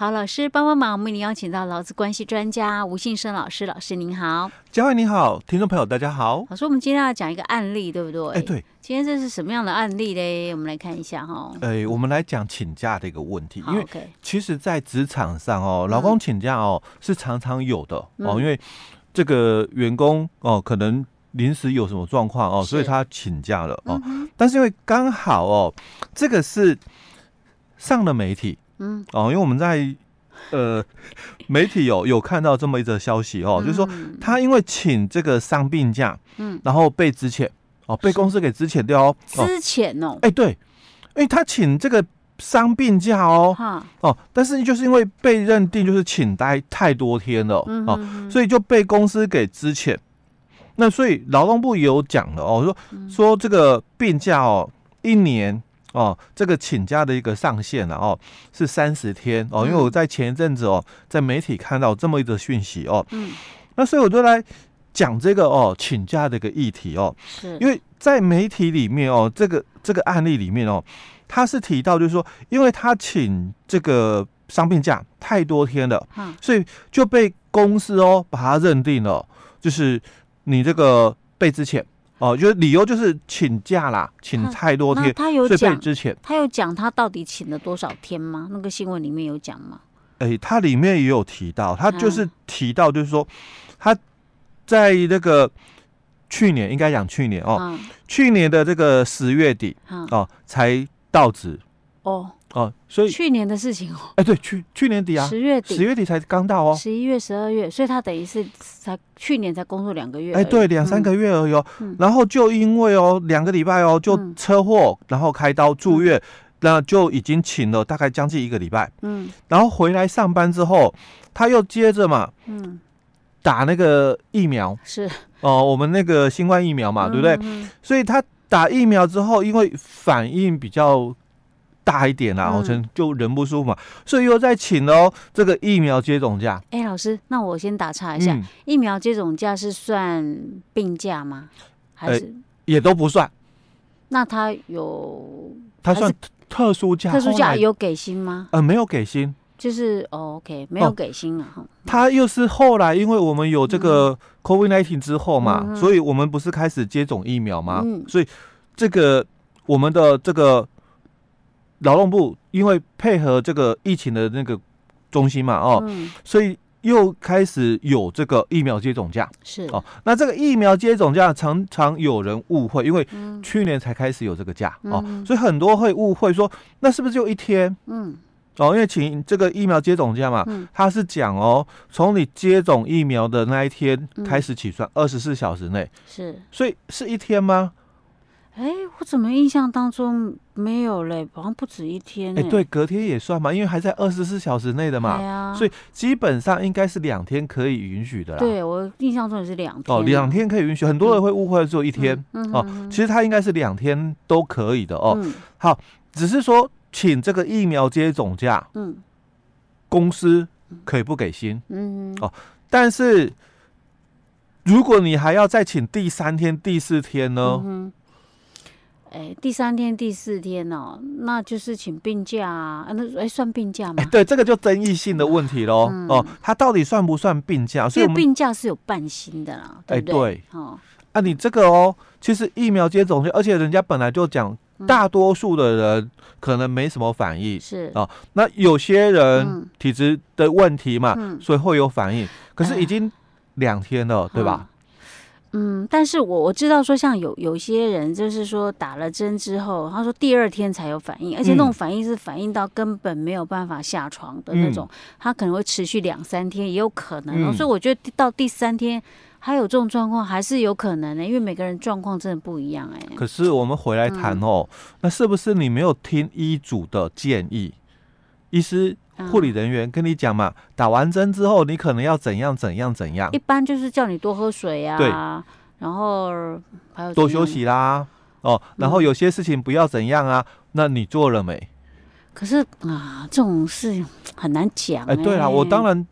好，老师帮帮忙，我们已经邀请到劳资关系专家吴信生老师，老师您好，嘉惠你好，听众朋友大家好。老师，我们今天要讲一个案例，对不对？哎，对，今天这是什么样的案例嘞？我们来看一下哈。哎，我们来讲请假的一个问题，因为其实，在职场上哦，老公请假哦、嗯、是常常有的哦，因为这个员工哦可能临时有什么状况哦，所以他请假了哦。嗯、但是因为刚好哦，这个是上了媒体。嗯。哦，因为我们在呃媒体有有看到这么一则消息哦，嗯、就是说他因为请这个伤病假，嗯，然后被支遣哦，被公司给支遣掉哦，资遣哦，哎、欸、对，因为他请这个伤病假哦，哈哦，但是就是因为被认定就是请待太多天了、嗯、哦，所以就被公司给支遣。那所以劳动部也有讲了哦，说说这个病假哦，一年。哦，这个请假的一个上限了哦，是三十天哦。因为我在前一阵子哦，在媒体看到这么一个讯息哦，嗯，那所以我就来讲这个哦，请假的一个议题哦，是因为在媒体里面哦，这个这个案例里面哦，他是提到就是说，因为他请这个伤病假太多天了，嗯，所以就被公司哦把他认定了，就是你这个被资遣。哦，就是理由就是请假啦，请太多天，他有讲之前，他有讲他到底请了多少天吗？那个新闻里面有讲吗？哎、欸，他里面也有提到，他就是提到，就是说他在那个去年，应该讲去年哦，嗯、去年的这个十月底、嗯、哦才到职哦。哦，所以去年的事情哦，哎，对，去去年底啊，十月底，十月底才刚到哦，十一月、十二月，所以他等于是才去年才工作两个月，哎，对，两三个月而已哦，嗯、然后就因为哦两个礼拜哦就车祸，嗯、然后开刀住院，那、嗯、就已经请了大概将近一个礼拜，嗯，然后回来上班之后，他又接着嘛，嗯，打那个疫苗。是。哦，我们那个新冠疫苗嘛，嗯、对不对？嗯、所以他打疫苗之后，因为反应比较。大一点啦，然后就人不舒服嘛，嗯、所以又再请哦这个疫苗接种假。哎、欸，老师，那我先打岔一下，嗯、疫苗接种假是算病假吗？还是、欸、也都不算？那他有？他算特殊假？特殊假有给薪吗？呃，没有给薪，就是、哦、OK，没有给薪啊。哦、他又是后来，因为我们有这个 COVID-19 之后嘛，嗯、所以我们不是开始接种疫苗吗？嗯、所以这个我们的这个。劳动部因为配合这个疫情的那个中心嘛，哦，嗯、所以又开始有这个疫苗接种价，是。哦。那这个疫苗接种价常常有人误会，因为去年才开始有这个价、嗯、哦，所以很多会误会说，那是不是就一天？嗯，哦，因为请这个疫苗接种价嘛，嗯、他是讲哦，从你接种疫苗的那一天开始起算，二十四小时内。是，所以是一天吗？哎，我怎么印象当中没有嘞？好像不止一天。哎，对，隔天也算嘛，因为还在二十四小时内的嘛。对啊。所以基本上应该是两天可以允许的啦。对，我印象中也是两天。哦，两天可以允许，很多人会误会只有一天。嗯。哦，其实他应该是两天都可以的哦。嗯。好，只是说请这个疫苗接种假，嗯，公司可以不给薪。嗯。哦，但是如果你还要再请第三天、第四天呢？第三天、第四天哦，那就是请病假啊？那哎，算病假吗？对，这个就争议性的问题喽。嗯、哦，他到底算不算病假？所以病假是有半薪的啦，对不对？对哦，啊，你这个哦，其实疫苗接种，而且人家本来就讲，大多数的人可能没什么反应，是、嗯、哦。那有些人体质的问题嘛，嗯、所以会有反应。可是已经两天了，哎、对吧？嗯，但是我我知道说，像有有些人就是说打了针之后，他说第二天才有反应，而且那种反应是反应到根本没有办法下床的那种，嗯、他可能会持续两三天，也有可能、哦。嗯、所以我觉得到第三天还有这种状况，还是有可能的，因为每个人状况真的不一样哎。可是我们回来谈哦，嗯、那是不是你没有听医嘱的建议？医师、护理人员跟你讲嘛，嗯、打完针之后你可能要怎样怎样怎样。一般就是叫你多喝水啊，对，然后还有多休息啦，哦，然后有些事情不要怎样啊，嗯、那你做了没？可是啊，这种事很难讲、欸。哎，对啊，我当然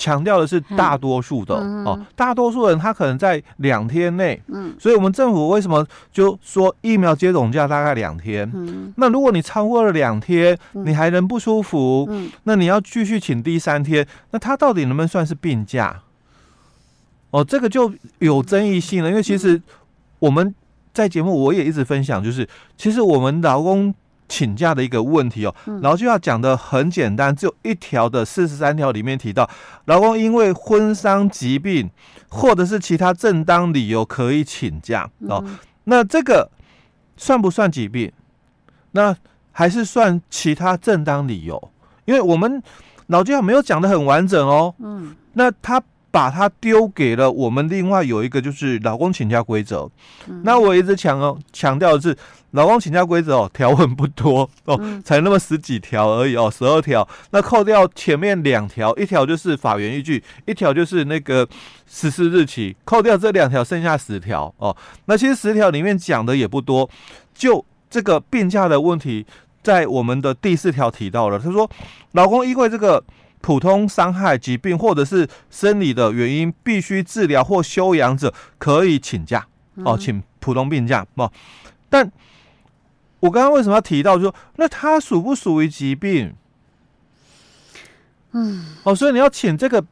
强调的是大多数的、嗯、哦，大多数人他可能在两天内，嗯，所以我们政府为什么就说疫苗接种假大概两天？嗯，那如果你超过了两天，你还能不舒服，嗯，那你要继续请第三天，那他到底能不能算是病假？哦，这个就有争议性了，因为其实我们在节目我也一直分享，就是其实我们劳工。请假的一个问题哦，然后就要讲的很简单，只有一条的四十三条里面提到，劳工因为婚丧疾病或者是其他正当理由可以请假哦。那这个算不算疾病？那还是算其他正当理由？因为我们劳基法没有讲的很完整哦。嗯，那他把它丢给了我们另外有一个就是老公请假规则。那我一直强哦强调的是。老公请假规则哦，条文不多哦，才那么十几条而已哦，十二条。那扣掉前面两条，一条就是法源依据，一条就是那个实施日期。扣掉这两条，剩下十条哦。那其实十条里面讲的也不多，就这个病假的问题，在我们的第四条提到了。他说，老公因为这个普通伤害、疾病或者是生理的原因，必须治疗或休养者，可以请假。哦，请普通病假哦，但。我刚刚为什么要提到说，那它属不属于疾病？嗯，哦，所以你要请这个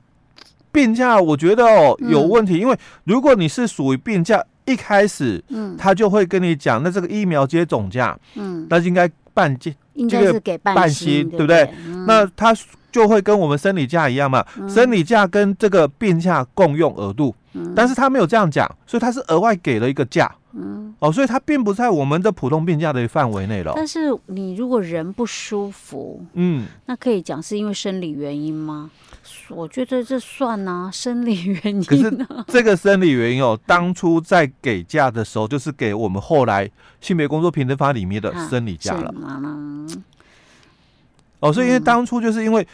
病假，我觉得哦有问题，嗯、因为如果你是属于病假，一开始，嗯，他就会跟你讲，那这个疫苗接种假，嗯，那应该半薪，应该是给半薪，对不对？嗯、那他就会跟我们生理假一样嘛，嗯、生理假跟这个病假共用额度，嗯、但是他没有这样讲，所以他是额外给了一个假。嗯，哦，所以它并不在我们的普通病假的范围内了。但是你如果人不舒服，嗯，那可以讲是因为生理原因吗？我觉得这算啊，生理原因啊。可是这个生理原因哦，当初在给假的时候，就是给我们后来性别工作平等法里面的生理假了。哦，所以因为当初就是因为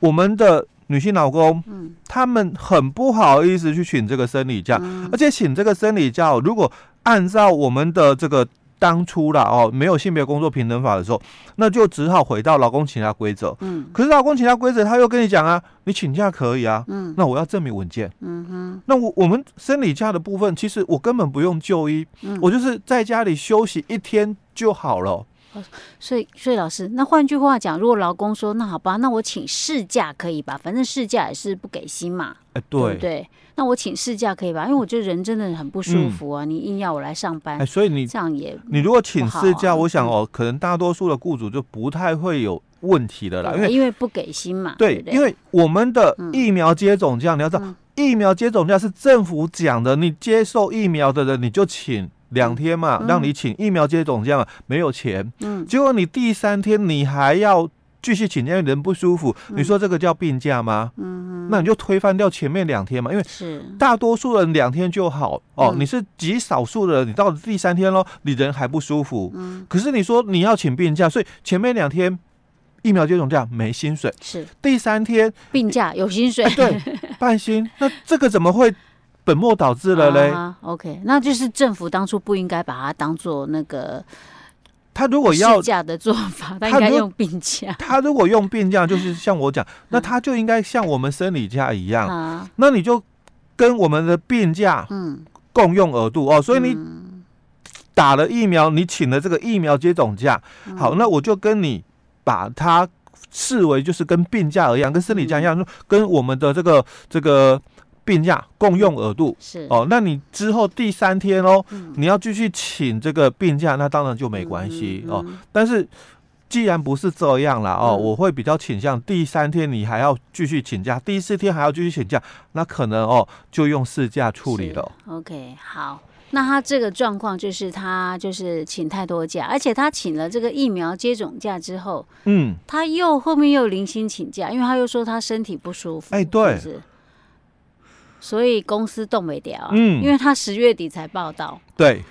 我们的。女性老公，嗯，他们很不好意思去请这个生理假，嗯、而且请这个生理假，如果按照我们的这个当初啦哦，没有性别工作平等法的时候，那就只好回到劳工请假规则。嗯，可是劳工请假规则他又跟你讲啊，你请假可以啊，嗯，那我要证明文件。嗯哼，那我我们生理假的部分，其实我根本不用就医，嗯、我就是在家里休息一天就好了。所以，所以老师，那换句话讲，如果劳工说，那好吧，那我请事假可以吧？反正事假也是不给薪嘛，哎，对，对不对？那我请事假可以吧？因为我觉得人真的很不舒服啊，嗯、你硬要我来上班，哎，所以你这样也，你如果请事假，我想哦，可能大多数的雇主就不太会有问题的啦，因为因为不给薪嘛，对，因为我们的疫苗接种假，嗯、你要知道，嗯、疫苗接种假是政府讲的，你接受疫苗的人你就请。两天嘛，让你请疫苗接种这样嘛，没有钱。嗯，结果你第三天你还要继续请，因为人不舒服。你说这个叫病假吗？嗯，那你就推翻掉前面两天嘛，因为是大多数人两天就好哦。你是极少数的人，你到了第三天喽，你人还不舒服。嗯，可是你说你要请病假，所以前面两天疫苗接种假没薪水，是第三天病假有薪水，对，半薪。那这个怎么会？本末倒置了嘞。Uh, OK，那就是政府当初不应该把它当做那个，他如果要假的做法，他应该用病假。他如果用病假，就是像我讲，那他就应该像我们生理假一样。Uh, 那你就跟我们的病假嗯共用额度哦。所以你打了疫苗，你请了这个疫苗接种假，好，那我就跟你把它视为就是跟病假一样，跟生理假一样，跟我们的这个这个。病假共用额度。是。哦，那你之后第三天哦，嗯、你要继续请这个病假，那当然就没关系、嗯嗯、哦。但是既然不是这样了哦，嗯、我会比较倾向第三天你还要继续请假，第四天还要继续请假，那可能哦就用事假处理了。OK，好，那他这个状况就是他就是请太多假，而且他请了这个疫苗接种假之后，嗯，他又后面又零星请假，因为他又说他身体不舒服，哎，对。是所以公司动没掉，嗯，因为他十月底才报道，对，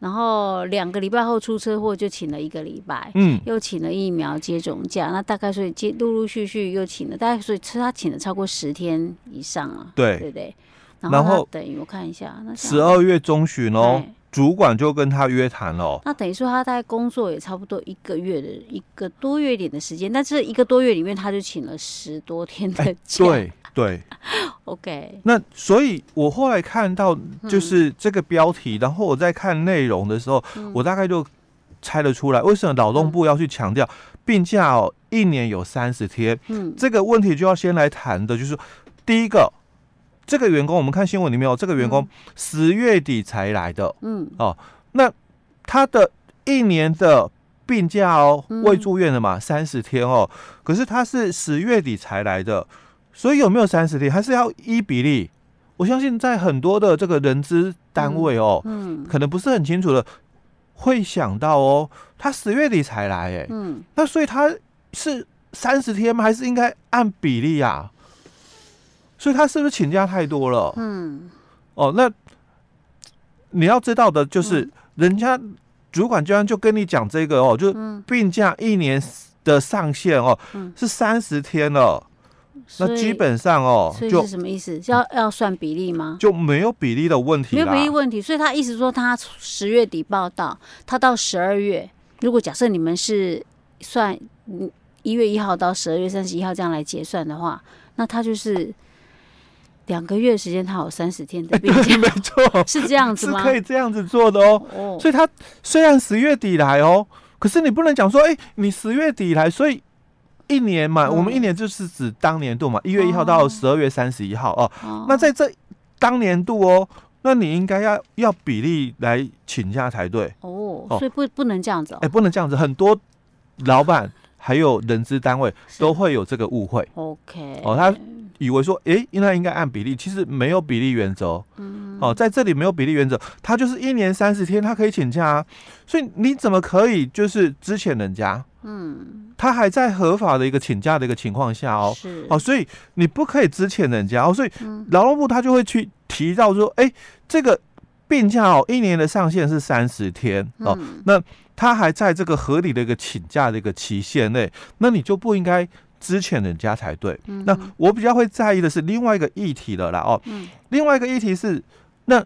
然后两个礼拜后出车祸就请了一个礼拜，嗯，又请了疫苗接种假，那大概所以接陆陆续续又请了，大概所以他请了超过十天以上啊，对，对不对？然后等于我看一下，那十二月中旬哦，主管就跟他约谈了。那等于说他大概工作也差不多一个月的一个多月点的时间，但这一个多月里面他就请了十多天的假。对对，OK。那所以我后来看到就是这个标题，然后我在看内容的时候，我大概就猜得出来为什么劳动部要去强调病假哦，一年有三十天。嗯，这个问题就要先来谈的，就是第一个。这个员工，我们看新闻里面哦这个员工十月底才来的，嗯，哦，那他的一年的病假哦，未住院的嘛，三十天哦，可是他是十月底才来的，所以有没有三十天，还是要依比例？我相信在很多的这个人资单位哦，嗯，可能不是很清楚的，会想到哦，他十月底才来，哎，嗯，那所以他是三十天吗？还是应该按比例啊？所以他是不是请假太多了？嗯，哦，那你要知道的就是，人家主管居然就跟你讲这个哦，就是病假一年的上限哦，是三十天了。那基本上哦，就是什么意思？要要算比例吗？就没有比例的问题，没有比例问题。所以他意思说，他十月底报道，他到十二月，如果假设你们是算一月一号到十二月三十一号这样来结算的话，那他就是。两个月时间，他有三十天的 病假，欸、没错，是这样子吗？是可以这样子做的哦。哦，所以他虽然十月底来哦，可是你不能讲说，哎、欸，你十月底来，所以一年嘛，嗯、我们一年就是指当年度嘛，一月一号到十二月三十一号哦。哦，那在这当年度哦，那你应该要要比例来请假才对。哦，所以不不能这样子哦。哎、欸，不能这样子，很多老板还有人资单位都会有这个误会。OK，哦，他。以为说，诶，应该应该按比例，其实没有比例原则。嗯，哦，在这里没有比例原则，他就是一年三十天，他可以请假啊。所以你怎么可以就是支遣人家？嗯，他还在合法的一个请假的一个情况下哦。是哦，所以你不可以支遣人家哦。所以劳动部他就会去提到说，哎，这个病假哦，一年的上限是三十天哦。那他还在这个合理的一个请假的一个期限内，那你就不应该。资遣人家才对。嗯、那我比较会在意的是另外一个议题的啦哦。嗯、另外一个议题是，那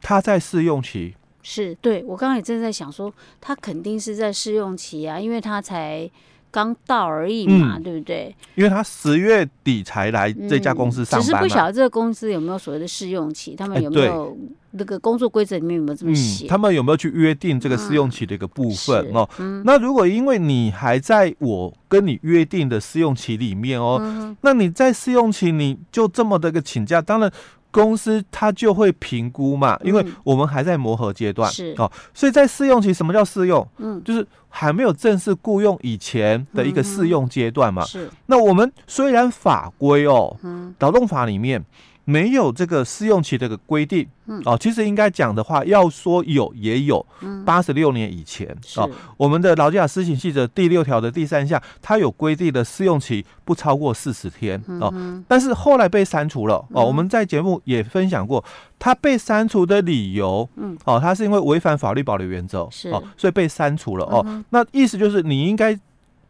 他在试用期。是，对，我刚刚也正在想说，他肯定是在试用期啊，因为他才刚到而已嘛，嗯、对不对？因为他十月底才来这家公司上班，只是不晓得这个公司有没有所谓的试用期，他们有没有？欸那个工作规则里面有没有这么写？嗯，他们有没有去约定这个试用期的一个部分哦？嗯，那如果因为你还在我跟你约定的试用期里面哦，嗯、那你在试用期你就这么的一个请假，当然公司他就会评估嘛，因为我们还在磨合阶段，是哦，所以在试用期，什么叫试用？嗯，就是还没有正式雇佣以前的一个试用阶段嘛。是，那我们虽然法规哦，嗯，劳动法里面。没有这个试用期的一个规定，嗯，哦，其实应该讲的话，要说有也有，八十六年以前，哦，我们的劳基法施行细则第六条的第三项，它有规定的试用期不超过四十天，哦，但是后来被删除了，哦，我们在节目也分享过，它被删除的理由，嗯，哦，它是因为违反法律保留原则，是，哦，所以被删除了，哦，那意思就是你应该。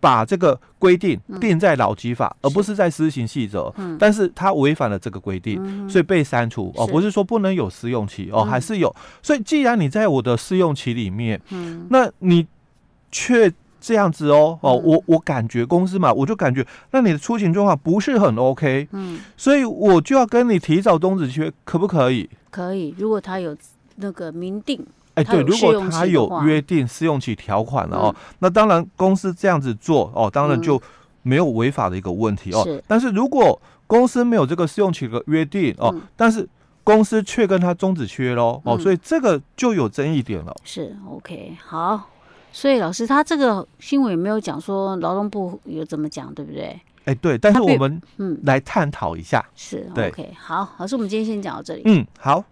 把这个规定定在劳基法，而不是在施行细则。嗯，但是他违反了这个规定，所以被删除。哦，不是说不能有试用期哦，还是有。所以既然你在我的试用期里面，嗯，那你却这样子哦，哦，我我感觉公司嘛，我就感觉那你的出勤状况不是很 OK，嗯，所以我就要跟你提早终止契约，可不可以？可以，如果他有那个明定。哎，对，如果他有约定试用期条款了哦，嗯、那当然公司这样子做哦，当然就没有违法的一个问题哦。是，但是如果公司没有这个试用期的约定哦，嗯、但是公司却跟他终止契约喽哦，嗯、所以这个就有争议点了。是，OK，好。所以老师他这个新闻有没有讲说劳动部有怎么讲，对不对？哎，对，但是我们嗯来探讨一下。是，，OK，好，老师，我们今天先讲到这里。嗯，好。